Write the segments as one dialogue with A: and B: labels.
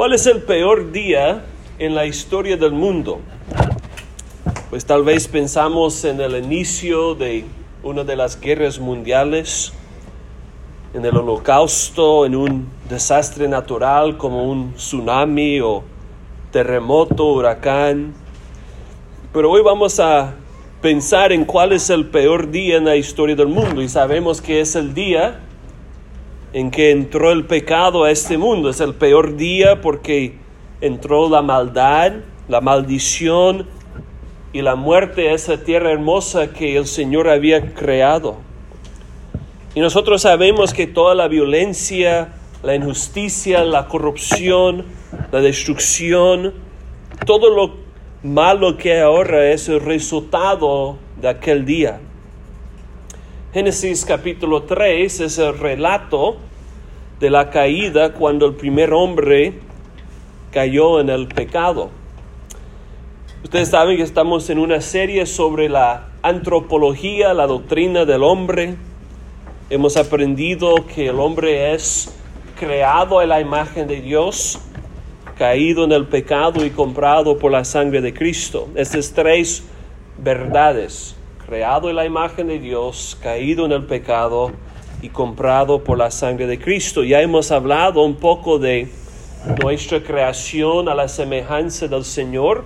A: ¿Cuál es el peor día en la historia del mundo? Pues tal vez pensamos en el inicio de una de las guerras mundiales, en el holocausto, en un desastre natural como un tsunami o terremoto, huracán. Pero hoy vamos a pensar en cuál es el peor día en la historia del mundo y sabemos que es el día en que entró el pecado a este mundo. Es el peor día porque entró la maldad, la maldición y la muerte a esa tierra hermosa que el Señor había creado. Y nosotros sabemos que toda la violencia, la injusticia, la corrupción, la destrucción, todo lo malo que ahora es el resultado de aquel día. Génesis capítulo 3 es el relato de la caída cuando el primer hombre cayó en el pecado. Ustedes saben que estamos en una serie sobre la antropología, la doctrina del hombre. Hemos aprendido que el hombre es creado a la imagen de Dios, caído en el pecado y comprado por la sangre de Cristo. Estas tres verdades creado en la imagen de Dios, caído en el pecado y comprado por la sangre de Cristo. Ya hemos hablado un poco de nuestra creación a la semejanza del Señor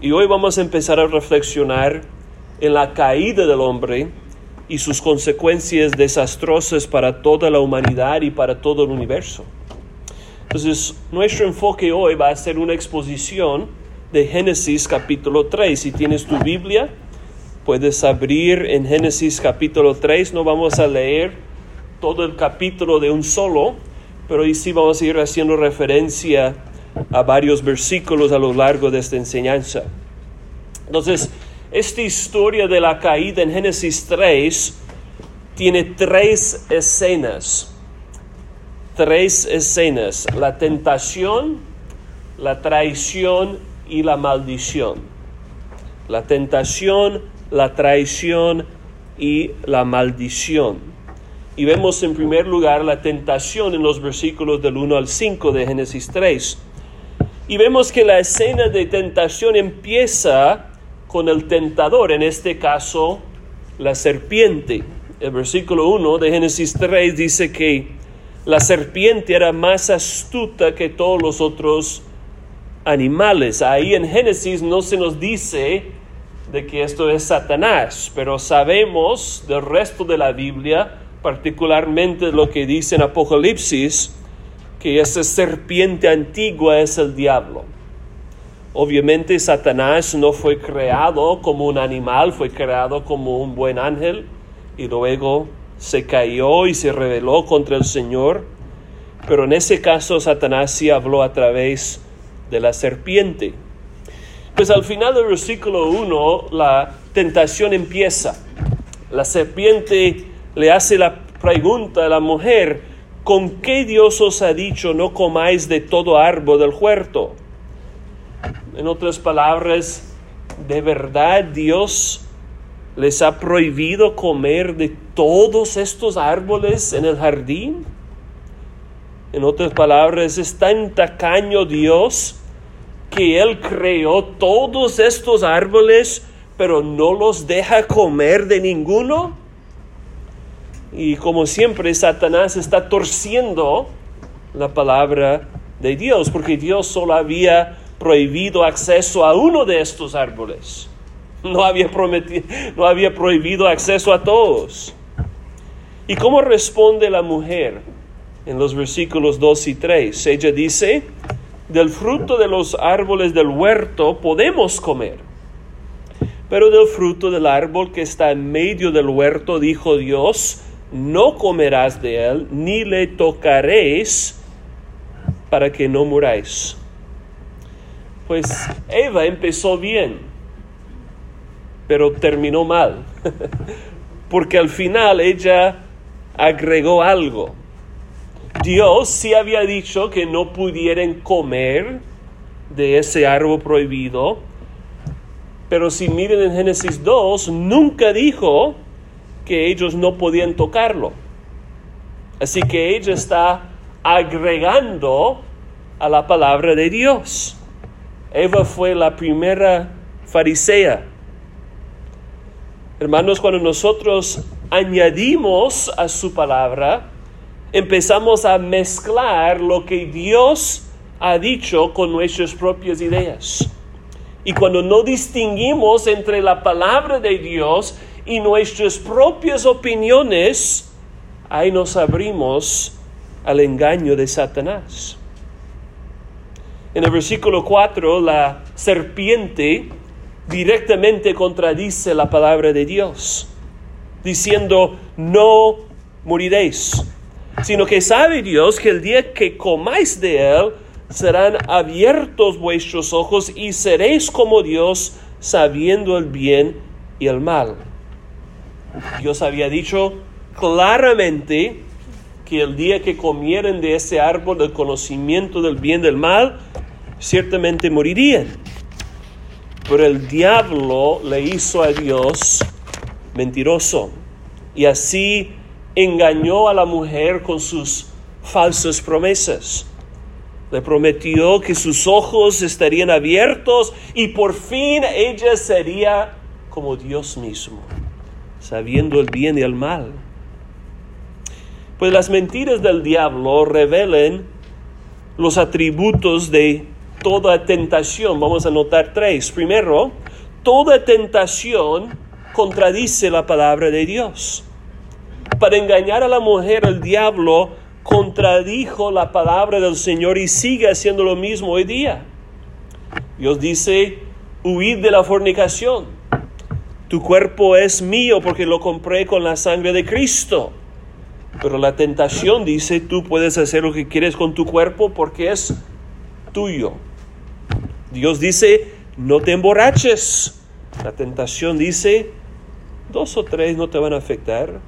A: y hoy vamos a empezar a reflexionar en la caída del hombre y sus consecuencias desastrosas para toda la humanidad y para todo el universo. Entonces, nuestro enfoque hoy va a ser una exposición de Génesis capítulo 3. Si tienes tu Biblia, Puedes abrir en Génesis capítulo 3, no vamos a leer todo el capítulo de un solo, pero ahí sí vamos a ir haciendo referencia a varios versículos a lo largo de esta enseñanza. Entonces, esta historia de la caída en Génesis 3 tiene tres escenas. Tres escenas. La tentación, la traición y la maldición. La tentación, la traición y la maldición. Y vemos en primer lugar la tentación en los versículos del 1 al 5 de Génesis 3. Y vemos que la escena de tentación empieza con el tentador, en este caso la serpiente. El versículo 1 de Génesis 3 dice que la serpiente era más astuta que todos los otros animales. Ahí en Génesis no se nos dice de que esto es Satanás, pero sabemos del resto de la Biblia, particularmente lo que dice en Apocalipsis, que esa serpiente antigua es el diablo. Obviamente Satanás no fue creado como un animal, fue creado como un buen ángel y luego se cayó y se rebeló contra el Señor. Pero en ese caso Satanás sí habló a través de la serpiente. Pues al final del versículo 1 la tentación empieza. La serpiente le hace la pregunta a la mujer, ¿con qué Dios os ha dicho no comáis de todo árbol del huerto? En otras palabras, ¿de verdad Dios les ha prohibido comer de todos estos árboles en el jardín? En otras palabras, ¿es tan tacaño Dios que Él creó todos estos árboles, pero no los deja comer de ninguno? Y como siempre, Satanás está torciendo la palabra de Dios, porque Dios solo había prohibido acceso a uno de estos árboles. No había, prometido, no había prohibido acceso a todos. ¿Y cómo responde la mujer en los versículos 2 y 3? Ella dice, del fruto de los árboles del huerto podemos comer. Pero del fruto del árbol que está en medio del huerto, dijo Dios, no comerás de él, ni le tocaréis para que no muráis. Pues Eva empezó bien, pero terminó mal, porque al final ella agregó algo. Dios sí había dicho que no pudieran comer de ese árbol prohibido, pero si miren en Génesis 2, nunca dijo que ellos no podían tocarlo. Así que ella está agregando a la palabra de Dios. Eva fue la primera farisea. Hermanos, cuando nosotros añadimos a su palabra, empezamos a mezclar lo que Dios ha dicho con nuestras propias ideas. Y cuando no distinguimos entre la palabra de Dios y nuestras propias opiniones, ahí nos abrimos al engaño de Satanás. En el versículo 4, la serpiente directamente contradice la palabra de Dios, diciendo, no moriréis, sino que sabe Dios que el día que comáis de él, serán abiertos vuestros ojos y seréis como Dios, sabiendo el bien y el mal. Dios había dicho claramente que el día que comieren de ese árbol del conocimiento del bien y del mal, ciertamente morirían. Pero el diablo le hizo a Dios mentiroso y así engañó a la mujer con sus falsas promesas. Le prometió que sus ojos estarían abiertos y por fin ella sería como Dios mismo, sabiendo el bien y el mal. Pues las mentiras del diablo revelen los atributos de toda tentación. Vamos a notar tres. Primero, toda tentación contradice la palabra de Dios. Para engañar a la mujer, el diablo contradijo la palabra del Señor y sigue haciendo lo mismo hoy día. Dios dice, huid de la fornicación. Tu cuerpo es mío porque lo compré con la sangre de Cristo. Pero la tentación dice, tú puedes hacer lo que quieres con tu cuerpo porque es tuyo. Dios dice, no te emborraches. La tentación dice, dos o tres no te van a afectar.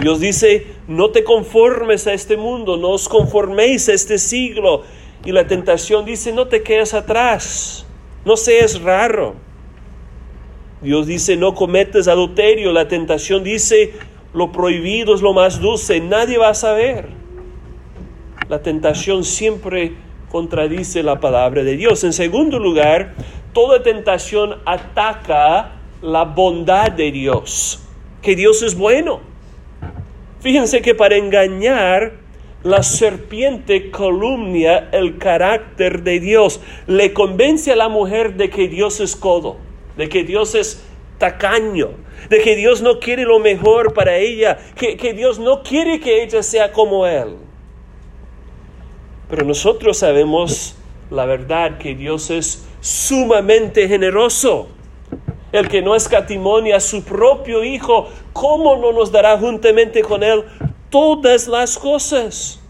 A: Dios dice, no te conformes a este mundo, no os conforméis a este siglo. Y la tentación dice, no te quedes atrás, no seas raro. Dios dice, no cometes adulterio. La tentación dice, lo prohibido es lo más dulce, nadie va a saber. La tentación siempre contradice la palabra de Dios. En segundo lugar, toda tentación ataca la bondad de Dios, que Dios es bueno. Fíjense que para engañar, la serpiente calumnia el carácter de Dios. Le convence a la mujer de que Dios es codo, de que Dios es tacaño, de que Dios no quiere lo mejor para ella, que, que Dios no quiere que ella sea como Él. Pero nosotros sabemos la verdad que Dios es sumamente generoso el que no escatimonia a su propio Hijo, ¿cómo no nos dará juntamente con Él todas las cosas?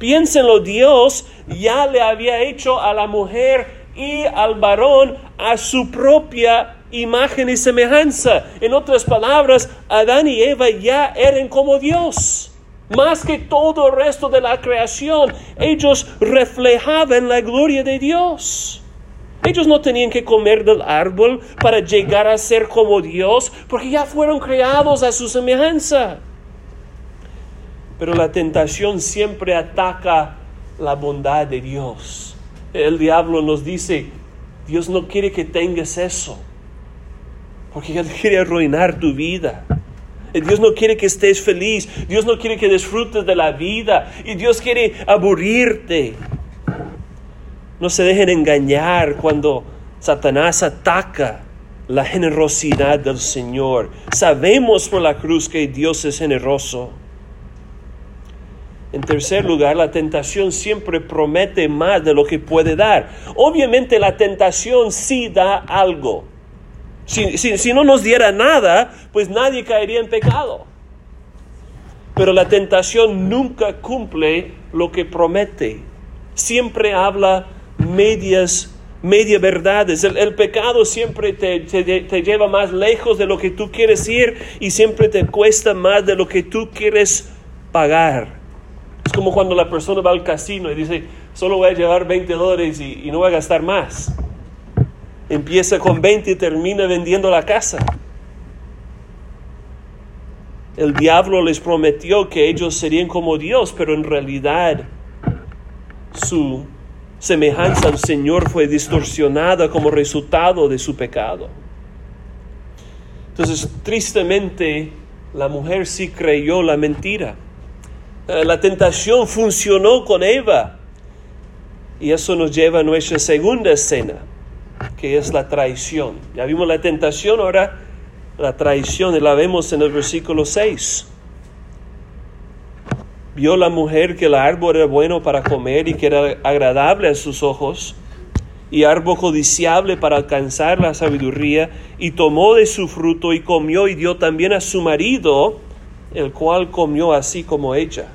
A: Piénsenlo, Dios ya le había hecho a la mujer y al varón a su propia imagen y semejanza. En otras palabras, Adán y Eva ya eran como Dios. Más que todo el resto de la creación, ellos reflejaban la gloria de Dios. Ellos no tenían que comer del árbol para llegar a ser como Dios, porque ya fueron creados a su semejanza. Pero la tentación siempre ataca la bondad de Dios. El diablo nos dice, Dios no quiere que tengas eso, porque Él quiere arruinar tu vida. Dios no quiere que estés feliz, Dios no quiere que disfrutes de la vida y Dios quiere aburrirte. No se dejen engañar cuando Satanás ataca la generosidad del Señor. Sabemos por la cruz que Dios es generoso. En tercer lugar, la tentación siempre promete más de lo que puede dar. Obviamente la tentación sí da algo. Si, no nos diera nada, pues nadie caería en pecado. Pero la tentación nunca cumple lo que promete. Siempre habla medias, media verdades. El, pecado siempre te, te, lleva más lejos de lo que tú quieres ir y siempre te cuesta más de lo que tú quieres pagar. Es como cuando la persona va al casino y dice, solo voy a llevar 20 dólares y, y no voy a gastar más. Empieza con 20 y termina vendiendo la casa. El diablo les prometió que ellos serían como Dios, pero en realidad su semejanza al Señor fue distorsionada como resultado de su pecado. Entonces, tristemente, la mujer sí creyó la mentira. Eh, la tentación funcionó con Eva. Y eso nos lleva a nuestra segunda escena, que es la traición. Ya vimos la tentación, ahora la traición, la vemos en el versículo 6. Vio la mujer que el árbol era bueno para comer y que era agradable a sus ojos, y árbol codiciable para alcanzar la sabiduría, y tomó de su fruto y comió y dio también a su marido, el cual comió así como ella.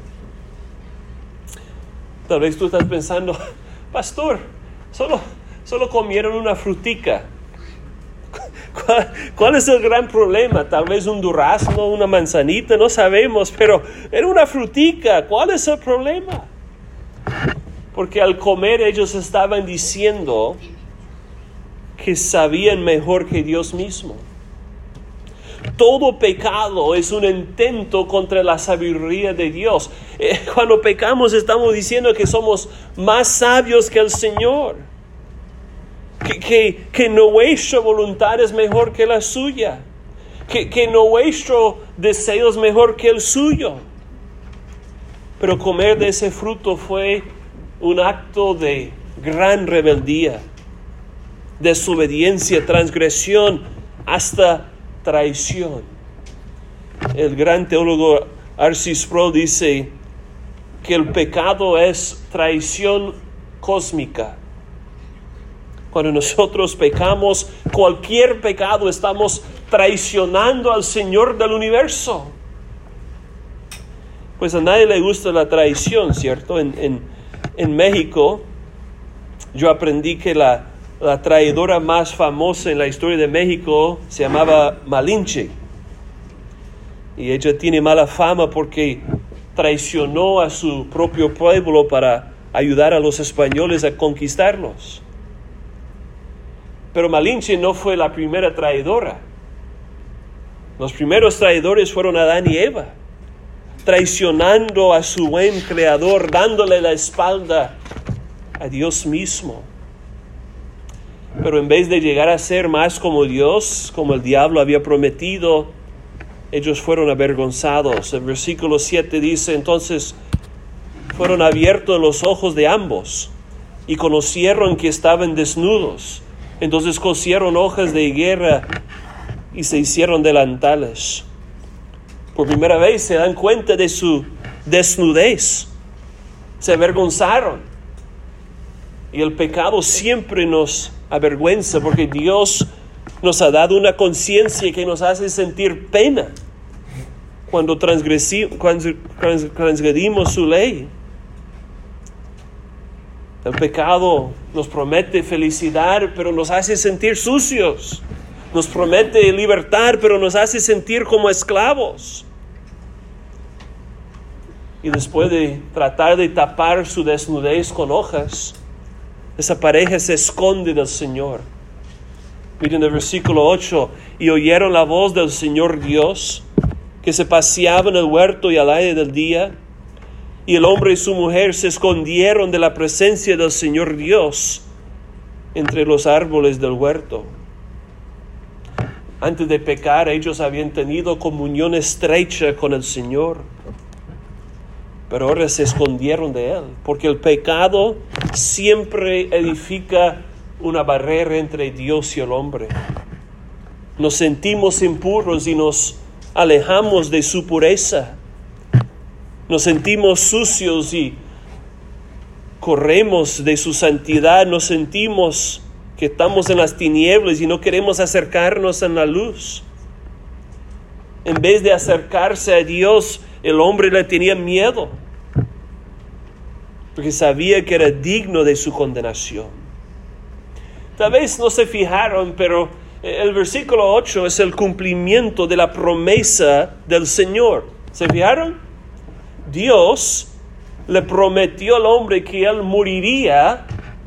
A: Tal vez tú estás pensando, pastor, solo, solo comieron una frutica. ¿Cuál, es el gran problema? Tal vez un durazno, una manzanita, no sabemos, pero era una frutica. ¿Cuál es el problema? Porque al comer ellos estaban diciendo que sabían mejor que Dios mismo. Todo pecado es un intento contra la sabiduría de Dios. Eh, cuando pecamos estamos diciendo que somos más sabios que el Señor que, que, nuestra voluntad es mejor que la suya, que, que nuestro deseo es mejor que el suyo. Pero comer de ese fruto fue un acto de gran rebeldía, desobediencia, transgresión, hasta traición. El gran teólogo Arcis Pro dice que el pecado es traición cósmica cuando nosotros pecamos, cualquier pecado, estamos traicionando al Señor del universo. Pues a nadie le gusta la traición, ¿cierto? En, México yo aprendí que la, la traidora más famosa en la historia de México se llamaba Malinche. Y ella tiene mala fama porque traicionó a su propio pueblo para ayudar a los españoles a conquistarlos. Pero Malinche no fue la primera traidora. Los primeros traidores fueron Adán y Eva, traicionando a su buen creador, dándole la espalda a Dios mismo. Pero en vez de llegar a ser más como Dios, como el diablo había prometido, ellos fueron avergonzados. El versículo 7 dice, entonces fueron abiertos los ojos de ambos y conocieron que estaban desnudos entonces cosieron hojas de higuera y se hicieron delantales. Por primera vez se dan cuenta de su desnudez. Se avergonzaron. Y el pecado siempre nos avergüenza porque Dios nos ha dado una conciencia que nos hace sentir pena cuando transgredimos su ley. El pecado nos promete felicidad, pero nos hace sentir sucios. Nos promete libertad, pero nos hace sentir como esclavos. Y después de tratar de tapar su desnudez con hojas, esa pareja se esconde del Señor. Miren el versículo 8, y oyeron la voz del Señor Dios, que se paseaba en el huerto y al aire del día, y el hombre y su mujer se escondieron de la presencia del Señor Dios entre los árboles del huerto. Antes de pecar ellos habían tenido comunión estrecha con el Señor, pero ahora se escondieron de Él, porque el pecado siempre edifica una barrera entre Dios y el hombre. Nos sentimos impuros y nos alejamos de su pureza nos sentimos sucios y corremos de su santidad, nos sentimos que estamos en las tinieblas y no queremos acercarnos a la luz. En vez de acercarse a Dios, el hombre le tenía miedo, porque sabía que era digno de su condenación. Tal vez no se fijaron, pero el versículo 8 es el cumplimiento de la promesa del Señor. ¿Se fijaron? Dios le prometió al hombre que él moriría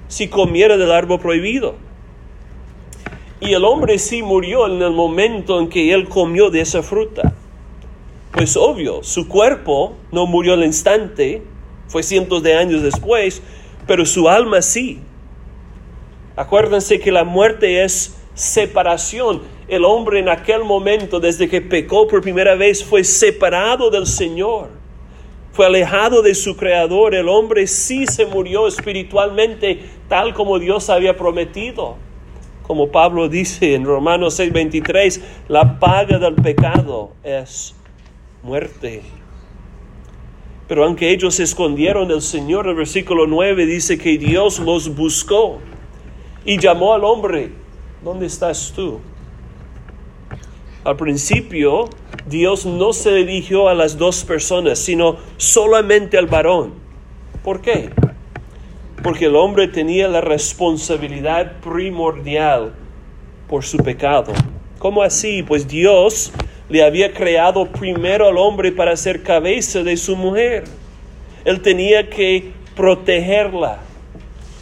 A: si comiera del árbol prohibido. Y el hombre sí murió en el momento en que él comió de esa fruta. Pues obvio, su cuerpo no murió al instante, fue cientos de años después, pero su alma sí. Acuérdense que la muerte es separación. El hombre en aquel momento, desde que pecó por primera vez, fue separado del Señor. Fue alejado de su creador. El hombre sí se murió espiritualmente tal como Dios había prometido. Como Pablo dice en Romanos 6:23, la paga del pecado es muerte. Pero aunque ellos se escondieron del Señor, el versículo 9 dice que Dios los buscó y llamó al hombre, ¿dónde estás tú? Al principio, Dios no se dirigió a las dos personas, sino solamente al varón. ¿Por qué? Porque el hombre tenía la responsabilidad primordial por su pecado. ¿Cómo así? Pues Dios le había creado primero al hombre para ser cabeza de su mujer. Él tenía que protegerla.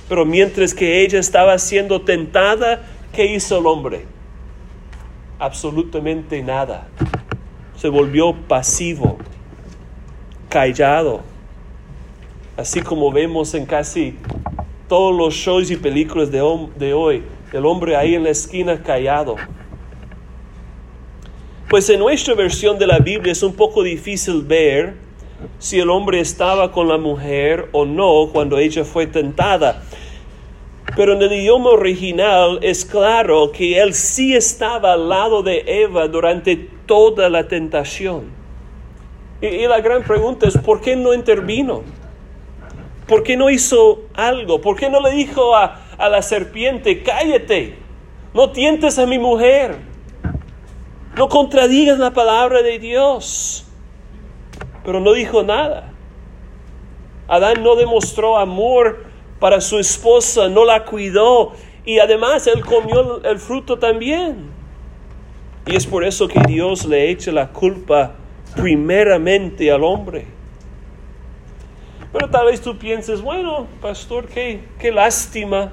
A: Pero mientras que ella estaba siendo tentada, ¿qué hizo el hombre? Absolutamente nada. Se volvió pasivo, callado. Así como vemos en casi todos los shows y películas de, de hoy, el hombre ahí en la esquina callado pues en nuestra versión de la Biblia es un poco difícil ver si el hombre estaba con la mujer o no cuando ella fue tentada. Pero en el idioma original es claro que él sí estaba al lado de Eva durante toda la tentación. Y, la gran pregunta es, ¿por qué no intervino? ¿Por qué no hizo algo? ¿Por qué no le dijo a, a la serpiente, cállate, no tientes a mi mujer? No contradigas la palabra de Dios. Pero no dijo nada. Adán no demostró amor para su esposa, no la cuidó y además él comió el fruto también. Y es por eso que Dios le echa la culpa primeramente al hombre. Pero tal vez tú pienses, bueno, pastor, qué, qué lástima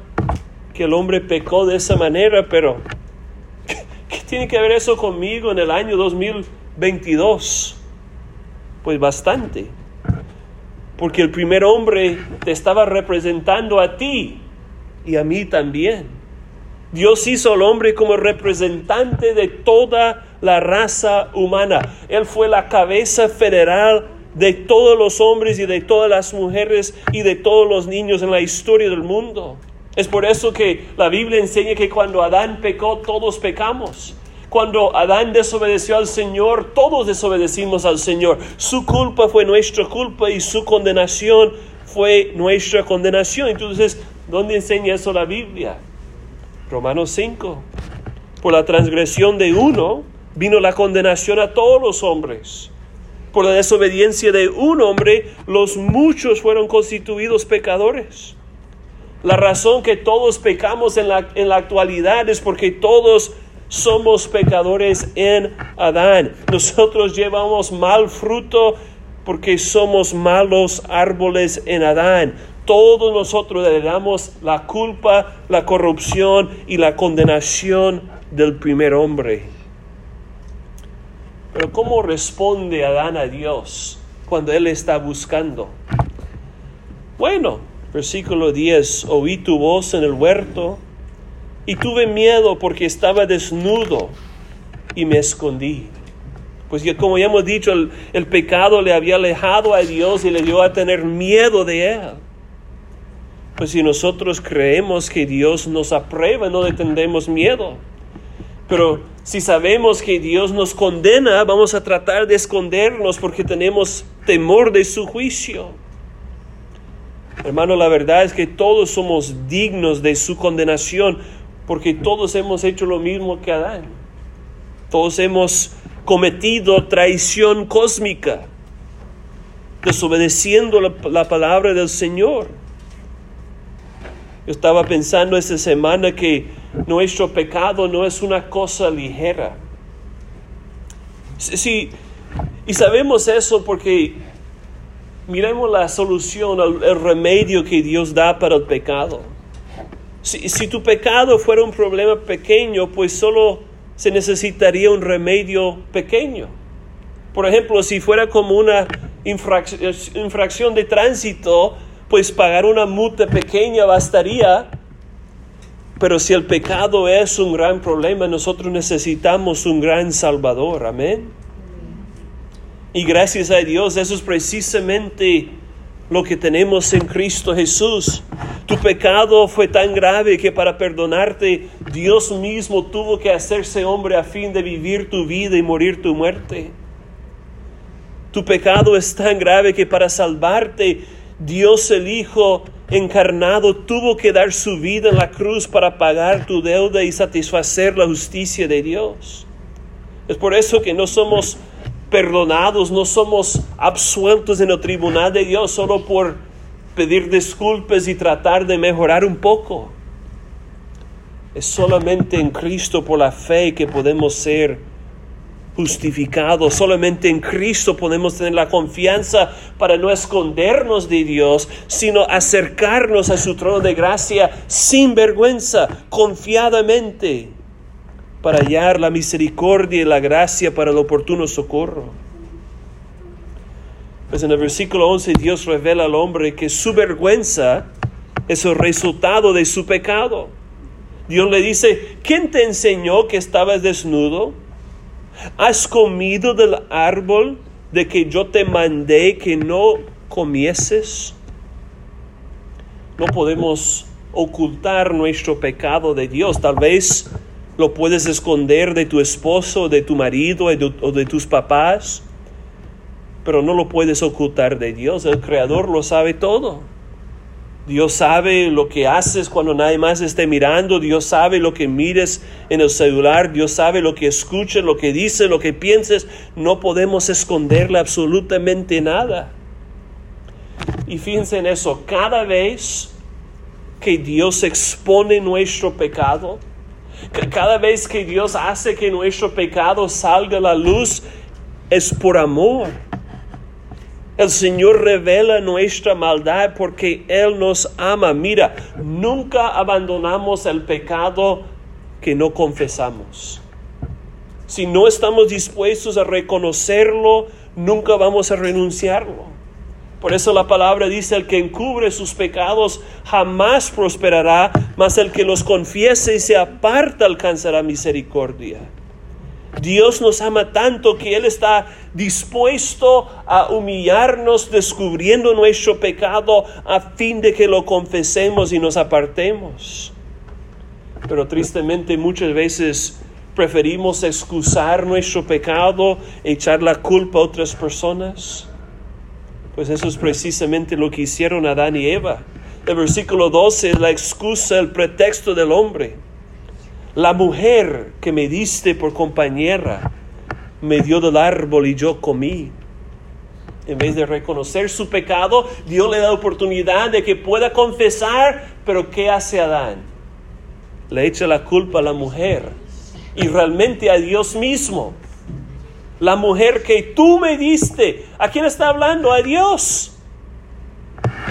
A: que el hombre pecó de esa manera, pero ¿Qué tiene que ver eso conmigo en el año 2022? Pues bastante. Porque el primer hombre te estaba representando a ti y a mí también. Dios hizo al hombre como representante de toda la raza humana. Él fue la cabeza federal de todos los hombres y de todas las mujeres y de todos los niños en la historia del mundo. Es por eso que la Biblia enseña que cuando Adán pecó, todos pecamos. Cuando Adán desobedeció al Señor, todos desobedecimos al Señor. Su culpa fue nuestra culpa y su condenación fue nuestra condenación. Entonces, ¿dónde enseña eso la Biblia? Romanos 5. Por la transgresión de uno vino la condenación a todos los hombres. Por la desobediencia de un hombre, los muchos fueron constituidos pecadores. La razón que todos pecamos en la, en la actualidad es porque todos somos pecadores en Adán. Nosotros llevamos mal fruto porque somos malos árboles en Adán. Todos nosotros le damos la culpa, la corrupción y la condenación del primer hombre. Pero ¿cómo responde Adán a Dios cuando él está buscando? Bueno, Versículo 10, oí tu voz en el huerto y tuve miedo porque estaba desnudo y me escondí. Pues ya, como ya hemos dicho, el, el, pecado le había alejado a Dios y le dio a tener miedo de Él. Pues si nosotros creemos que Dios nos aprueba, no le tendremos miedo. Pero si sabemos que Dios nos condena, vamos a tratar de escondernos porque tenemos temor de su juicio. Hermano, la verdad es que todos somos dignos de su condenación porque todos hemos hecho lo mismo que Adán. Todos hemos cometido traición cósmica, desobedeciendo la, palabra del Señor. Yo estaba pensando esta semana que nuestro pecado no es una cosa ligera. Sí, y sabemos eso porque miremos la solución, el, remedio que Dios da para el pecado. Si, si, tu pecado fuera un problema pequeño, pues solo se necesitaría un remedio pequeño. Por ejemplo, si fuera como una infracción de tránsito, pues pagar una multa pequeña bastaría. Pero si el pecado es un gran problema, nosotros necesitamos un gran Salvador. Amén. Y gracias a Dios, eso es precisamente lo que tenemos en Cristo Jesús. Tu pecado fue tan grave que para perdonarte Dios mismo tuvo que hacerse hombre a fin de vivir tu vida y morir tu muerte. Tu pecado es tan grave que para salvarte Dios el Hijo encarnado tuvo que dar su vida en la cruz para pagar tu deuda y satisfacer la justicia de Dios. Es por eso que no somos perdonados, no somos absueltos en el tribunal de Dios solo por pedir disculpas y tratar de mejorar un poco. Es solamente en Cristo por la fe que podemos ser justificados. Solamente en Cristo podemos tener la confianza para no escondernos de Dios, sino acercarnos a su trono de gracia sin vergüenza, confiadamente para hallar la misericordia y la gracia para el oportuno socorro. Pues en el versículo 11 Dios revela al hombre que su vergüenza es el resultado de su pecado. Dios le dice, ¿quién te enseñó que estabas desnudo? ¿Has comido del árbol de que yo te mandé que no comieses? No podemos ocultar nuestro pecado de Dios. Tal vez lo puedes esconder de tu esposo, de tu marido o de tus papás, pero no lo puedes ocultar de Dios. El Creador lo sabe todo. Dios sabe lo que haces cuando nadie más esté mirando. Dios sabe lo que mires en el celular. Dios sabe lo que escuches, lo que dices, lo que pienses. No podemos esconderle absolutamente nada. Y fíjense en eso. Cada vez que Dios expone nuestro pecado, cada vez que Dios hace que nuestro pecado salga a la luz, es por amor. El Señor revela nuestra maldad porque Él nos ama. Mira, nunca abandonamos el pecado que no confesamos. Si no estamos dispuestos a reconocerlo, nunca vamos a renunciarlo. Por eso la palabra dice, el que encubre sus pecados jamás prosperará, mas el que los confiese y se aparta alcanzará misericordia. Dios nos ama tanto que Él está dispuesto a humillarnos descubriendo nuestro pecado a fin de que lo confesemos y nos apartemos. Pero tristemente muchas veces preferimos excusar nuestro pecado, echar la culpa a otras personas. Pues eso es precisamente lo que hicieron Adán y Eva. El versículo 12 es la excusa, el pretexto del hombre. La mujer que me diste por compañera me dio del árbol y yo comí. En vez de reconocer su pecado, Dios le da oportunidad de que pueda confesar, pero ¿qué hace Adán? Le echa la culpa a la mujer y realmente a Dios mismo la mujer que tú me diste. ¿A quién está hablando? A Dios.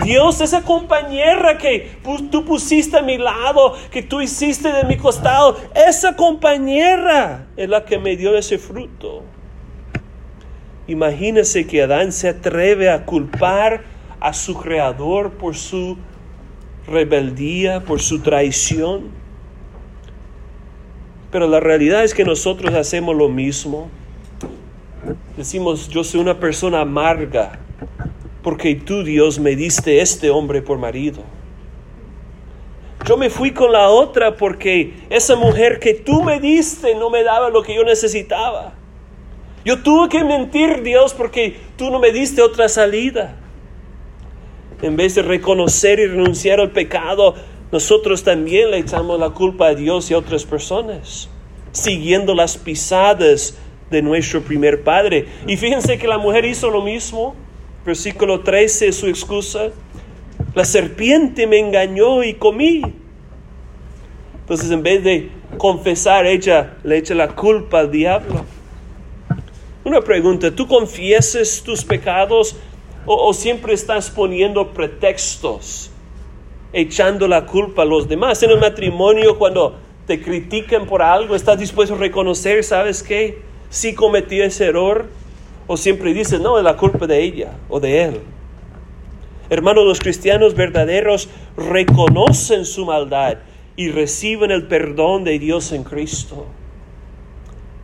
A: Dios, esa compañera que tú pusiste a mi lado, que tú hiciste de mi costado, esa compañera es la que me dio ese fruto. Imagínese que Adán se atreve a culpar a su creador por su rebeldía, por su traición. Pero la realidad es que nosotros hacemos lo mismo. Decimos, yo soy una persona amarga porque tú, Dios, me diste este hombre por marido. Yo me fui con la otra porque esa mujer que tú me diste no me daba lo que yo necesitaba. Yo tuve que mentir, Dios, porque tú no me diste otra salida. En vez de reconocer y renunciar al pecado, nosotros también le echamos la culpa a Dios y a otras personas, siguiendo las pisadas de nuestro primer padre. Y fíjense que la mujer hizo lo mismo. Versículo 13 su excusa. La serpiente me engañó y comí. Entonces en vez de confesar, ella le echa la culpa al diablo. Una pregunta, ¿tú confieses tus pecados o, o siempre estás poniendo pretextos, echando la culpa a los demás? En el matrimonio, cuando te critican por algo, estás dispuesto a reconocer, ¿sabes qué? si cometió ese error o siempre dice, no, es la culpa de ella o de él. Hermanos, los cristianos verdaderos reconocen su maldad y reciben el perdón de Dios en Cristo.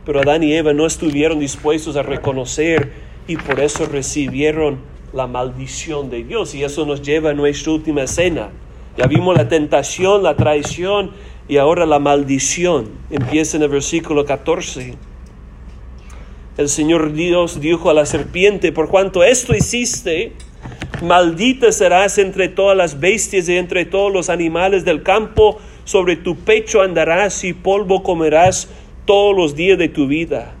A: Pero Adán y Eva no estuvieron dispuestos a reconocer y por eso recibieron la maldición de Dios. Y eso nos lleva a nuestra última escena. Ya vimos la tentación, la traición y ahora la maldición. Empieza en el versículo 14. El Señor Dios dijo a la serpiente, por cuanto esto hiciste, maldita serás entre todas las bestias y entre todos los animales del campo, sobre tu pecho andarás y polvo comerás todos los días de tu vida.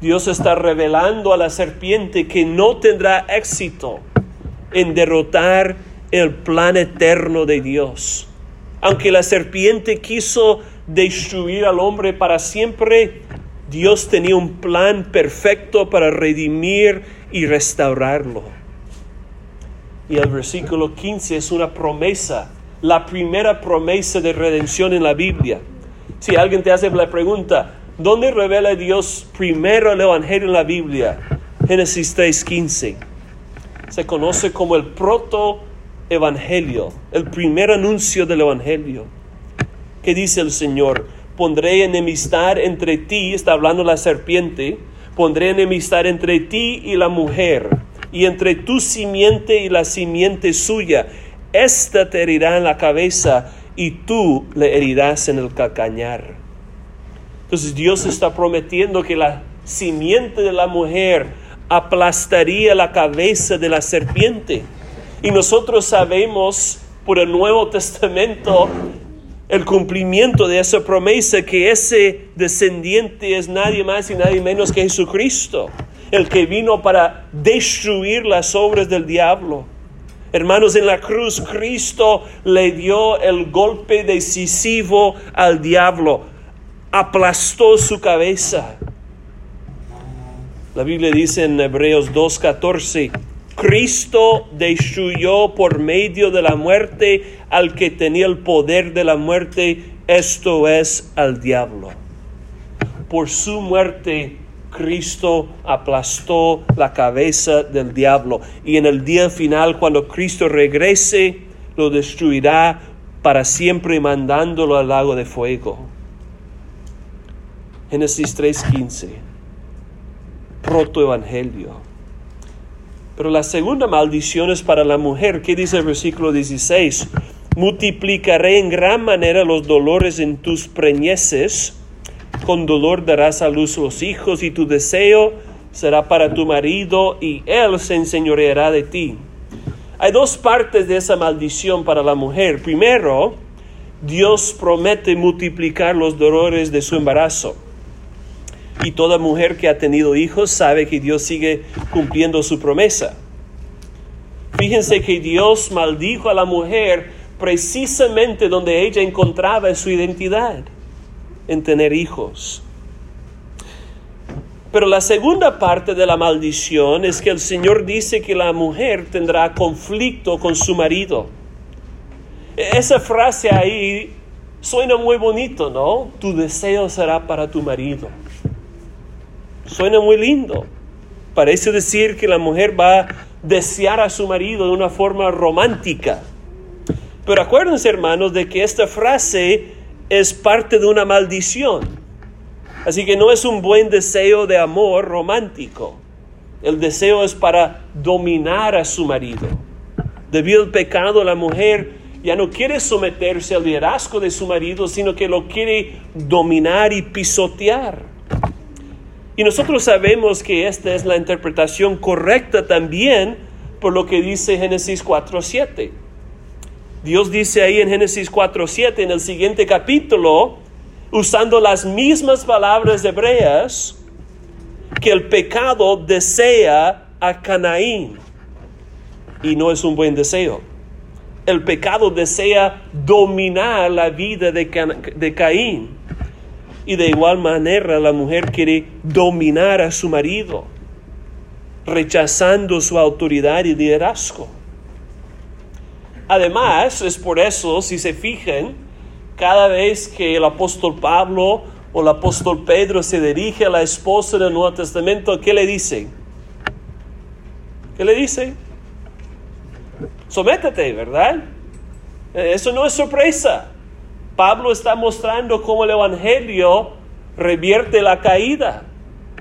A: Dios está revelando a la serpiente que no tendrá éxito en derrotar el plan eterno de Dios. Aunque la serpiente quiso destruir al hombre para siempre, Dios tenía un plan perfecto para redimir y restaurarlo. Y el versículo 15 es una promesa, la primera promesa de redención en la Biblia. Si alguien te hace la pregunta, ¿dónde revela Dios primero el Evangelio en la Biblia? Génesis 3:15. Se conoce como el proto Evangelio, el primer anuncio del Evangelio. ¿Qué dice el Señor? Pondré enemistad entre ti, está hablando la serpiente, pondré enemistad entre ti y la mujer, y entre tu simiente y la simiente suya. Esta te herirá en la cabeza y tú le herirás en el calcañar. Entonces Dios está prometiendo que la simiente de la mujer aplastaría la cabeza de la serpiente. Y nosotros sabemos por el Nuevo Testamento el cumplimiento de esa promesa que ese descendiente es nadie más y nadie menos que Jesucristo, el que vino para destruir las obras del diablo. Hermanos, en la cruz Cristo le dio el golpe decisivo al diablo, aplastó su cabeza. La Biblia dice en Hebreos 2.14, Cristo destruyó por medio de la muerte al que tenía el poder de la muerte, esto es al diablo. Por su muerte Cristo aplastó la cabeza del diablo y en el día final cuando Cristo regrese lo destruirá para siempre mandándolo al lago de fuego. Génesis 3:15. Protoevangelio. Pero la segunda maldición es para la mujer. ¿Qué dice el versículo 16? Multiplicaré en gran manera los dolores en tus preñeces. Con dolor darás a luz los hijos y tu deseo será para tu marido y él se enseñoreará de ti. Hay dos partes de esa maldición para la mujer. Primero, Dios promete multiplicar los dolores de su embarazo. Y toda mujer que ha tenido hijos sabe que Dios sigue cumpliendo su promesa. Fíjense que Dios maldijo a la mujer precisamente donde ella encontraba su identidad, en tener hijos. Pero la segunda parte de la maldición es que el Señor dice que la mujer tendrá conflicto con su marido. E-, esa frase ahí suena muy bonito, ¿no? Tu deseo será para tu marido. Suena muy lindo. Parece decir que la mujer va a desear a su marido de una forma romántica. Pero acuérdense, hermanos, de que esta frase es parte de una maldición. Así que no es un buen deseo de amor romántico. El deseo es para dominar a su marido. Debido al pecado, la mujer ya no quiere someterse al liderazgo de su marido, sino que lo quiere dominar y pisotear. Y nosotros sabemos que esta es la interpretación correcta también por lo que dice Génesis 4.7. Dios dice ahí en Génesis 4.7, en el siguiente capítulo, usando las mismas palabras hebreas, que el pecado desea a Canaín. Y no es un buen deseo. El pecado desea dominar la vida de, de Caín. Y de igual manera la mujer quiere dominar a su marido, rechazando su autoridad y liderazgo. Además, es por eso, si se fijan, cada vez que el apóstol Pablo o el apóstol Pedro se dirige a la esposa del Nuevo Testamento, ¿qué le dice? ¿Qué le dice? sométete, ¿verdad? Eh, eso no es sorpresa. Pablo está mostrando cómo el Evangelio revierte la caída.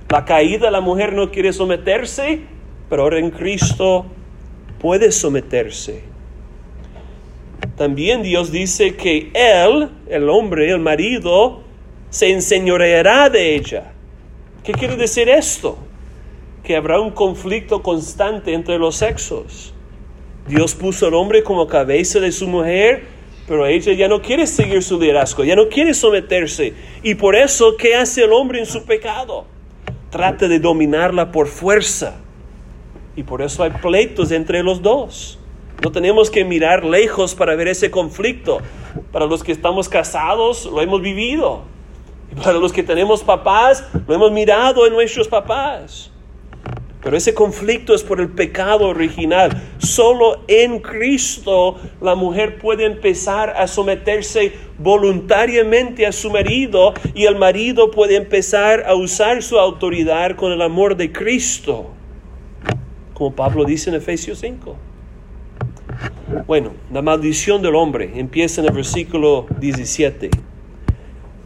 A: La caída, la mujer no quiere someterse, pero ahora en Cristo puede someterse. También Dios dice que Él, el hombre, el marido, se enseñoreará de ella. ¿Qué quiere decir esto? Que habrá un conflicto constante entre los sexos. Dios puso al hombre como cabeza de su mujer, pero ella ya no quiere seguir su liderazgo, ya no quiere someterse. Y por eso, ¿qué hace el hombre en su pecado? Trata de dominarla por fuerza. Y por eso hay pleitos entre los dos. No tenemos que mirar lejos para ver ese conflicto. Para los que estamos casados, lo hemos vivido. Y para los que tenemos papás, lo hemos mirado en nuestros papás. Pero ese conflicto es por el pecado original. Solo en Cristo la mujer puede empezar a someterse voluntariamente a su marido y el marido puede empezar a usar su autoridad con el amor de Cristo. Como Pablo dice en Efesios 5. Bueno, la maldición del hombre empieza en el versículo 17.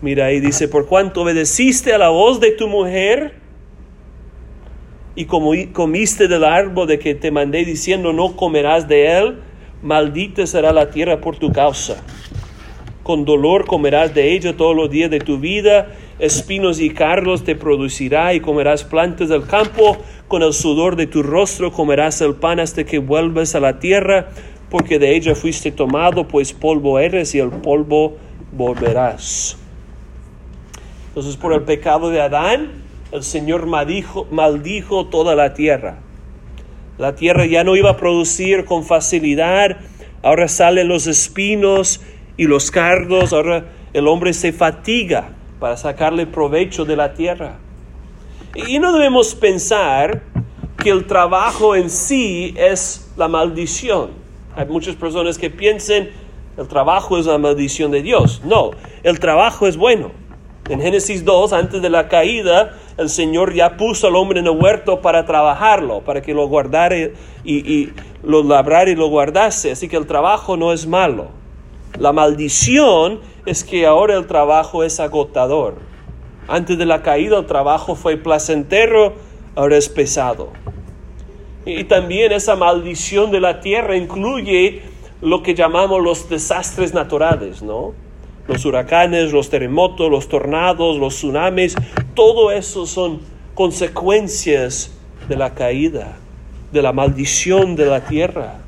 A: Mira ahí dice, por cuanto obedeciste a la voz de tu mujer, y como comiste del árbol de que te mandé diciendo no comerás de él, maldita será la tierra por tu causa. Con dolor comerás de ella todos los días de tu vida, espinos y carlos te producirá y comerás plantas del campo, con el sudor de tu rostro comerás el pan hasta que vuelvas a la tierra, porque de ella fuiste tomado, pues polvo eres y el polvo volverás. Entonces por el pecado de Adán, el Señor maldijo, toda la tierra. La tierra ya no iba a producir con facilidad, ahora salen los espinos y los cardos, ahora el hombre se fatiga para sacarle provecho de la tierra. Y no debemos pensar que el trabajo en sí es la maldición. Hay muchas personas que piensan el trabajo es la maldición de Dios. No, el trabajo es bueno. En Génesis 2, antes de la caída, el Señor ya puso al hombre en el huerto para trabajarlo, para que lo guardara y, lo labrara y lo guardase. Así que el trabajo no es malo. La maldición es que ahora el trabajo es agotador. Antes de la caída el trabajo fue placentero, ahora es pesado. Y también esa maldición de la tierra incluye lo que llamamos los desastres naturales, ¿no? Los huracanes, los terremotos, los tornados, los tsunamis, todo eso son consecuencias de la caída, de la maldición de la tierra.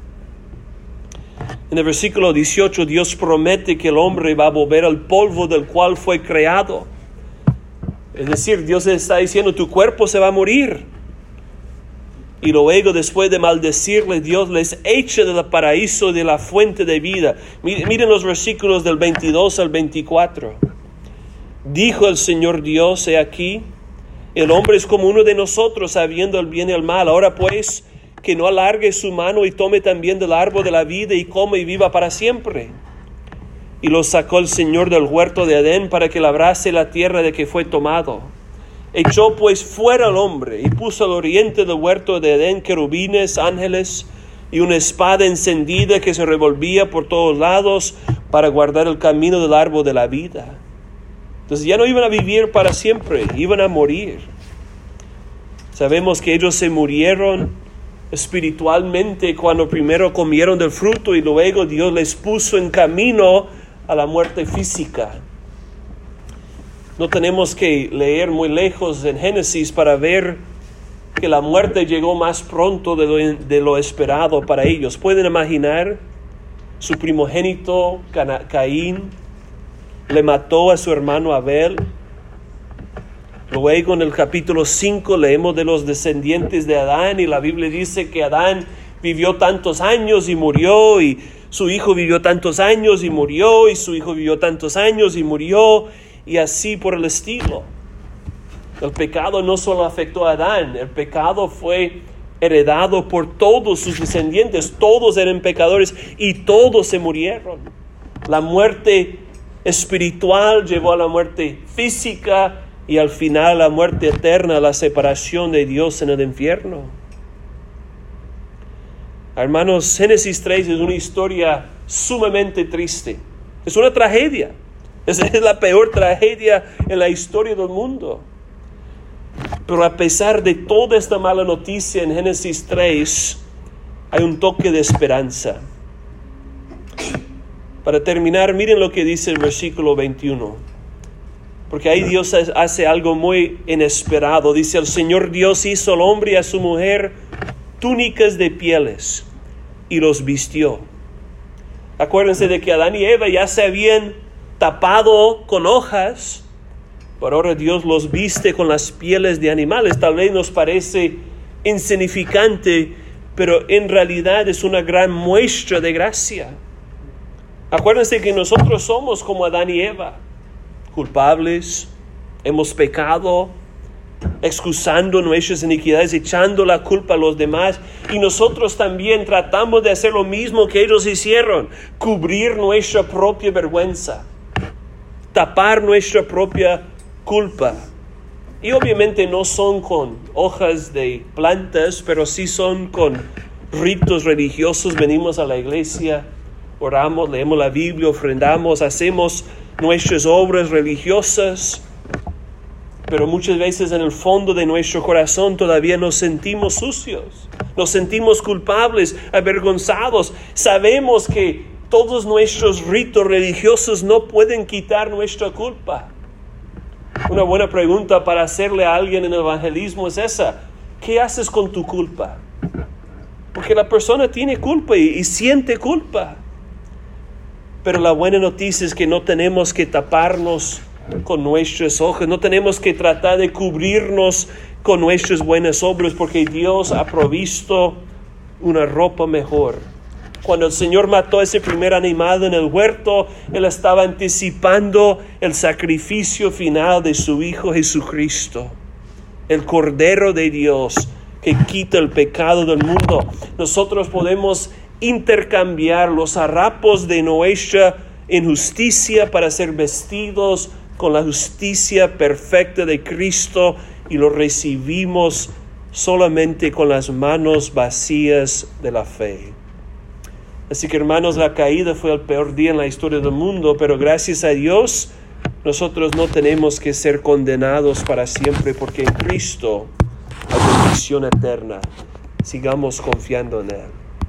A: En el versículo 18 Dios promete que el hombre va a volver al polvo del cual fue creado. Es decir, Dios está diciendo, tu cuerpo se va a morir. Y luego, después de maldecirle, Dios les echa del paraíso de la fuente de vida. Miren los versículos del 22 al 24. Dijo el Señor Dios, he aquí, el hombre es como uno de nosotros, sabiendo el bien y el mal. Ahora pues, que no alargue su mano y tome también del árbol de la vida y come y viva para siempre. Y lo sacó el Señor del huerto de Edén para que labrase la tierra de que fue tomado Echó pues fuera al hombre y puso al oriente del huerto de Edén querubines, ángeles y una espada encendida que se revolvía por todos lados para guardar el camino del árbol de la vida. Entonces ya no iban a vivir para siempre, iban a morir. Sabemos que ellos se murieron espiritualmente cuando primero comieron del fruto y luego Dios les puso en camino a la muerte física. No tenemos que leer muy lejos en Génesis para ver que la muerte llegó más pronto de lo, esperado para ellos. ¿Pueden imaginar? Su primogénito Caín le mató a su hermano Abel. Luego en el capítulo 5 leemos de los descendientes de Adán y la Biblia dice que Adán vivió tantos años y murió y su hijo vivió tantos años y murió y su hijo vivió tantos años y murió y así por el estilo. El pecado no solo afectó a Adán, el pecado fue heredado por todos sus descendientes, todos eran pecadores y todos se murieron. La muerte espiritual llevó a la muerte física y al final la muerte eterna, la separación de Dios en el infierno. Hermanos, Génesis 3 es una historia sumamente triste. Es una tragedia. Es, es la peor tragedia en la historia del mundo. Pero a pesar de toda esta mala noticia en Génesis 3, hay un toque de esperanza. Para terminar, miren lo que dice el versículo 21. Porque ahí Dios hace algo muy inesperado. Dice, el Señor Dios hizo al hombre y a su mujer túnicas de pieles y los vistió. Acuérdense de que Adán y Eva ya se habían tapado con hojas, pero ahora Dios los viste con las pieles de animales. Tal vez nos parece insignificante, pero en realidad es una gran muestra de gracia. Acuérdense que nosotros somos como Adán y Eva, culpables, hemos pecado, excusando nuestras iniquidades, echando la culpa a los demás. Y nosotros también tratamos de hacer lo mismo que ellos hicieron, cubrir nuestra propia vergüenza, tapar nuestra propia culpa. Y obviamente no son con hojas de plantas, pero sí son con ritos religiosos. Venimos a la iglesia, oramos, leemos la Biblia, ofrendamos, hacemos nuestras obras religiosas pero muchas veces en el fondo de nuestro corazón todavía nos sentimos sucios, nos sentimos culpables, avergonzados. Sabemos que todos nuestros ritos religiosos no pueden quitar nuestra culpa. Una buena pregunta para hacerle a alguien en el evangelismo es esa. ¿Qué haces con tu culpa? Porque la persona tiene culpa y, siente culpa. Pero la buena noticia es que no tenemos que taparnos con nuestros ojos, no tenemos que tratar de cubrirnos con nuestras buenas obras porque Dios ha provisto una ropa mejor. Cuando el Señor mató a ese primer animal en el huerto, Él estaba anticipando el sacrificio final de su Hijo Jesucristo, el Cordero de Dios que quita el pecado del mundo. Nosotros podemos intercambiar los harapos de nuestra injusticia para ser vestidos con la justicia perfecta de Cristo y lo recibimos solamente con las manos vacías de la fe. Así que hermanos, la caída fue el peor día en la historia del mundo, pero gracias a Dios nosotros no tenemos que ser condenados para siempre porque en Cristo hay bendición eterna. Sigamos confiando en Él.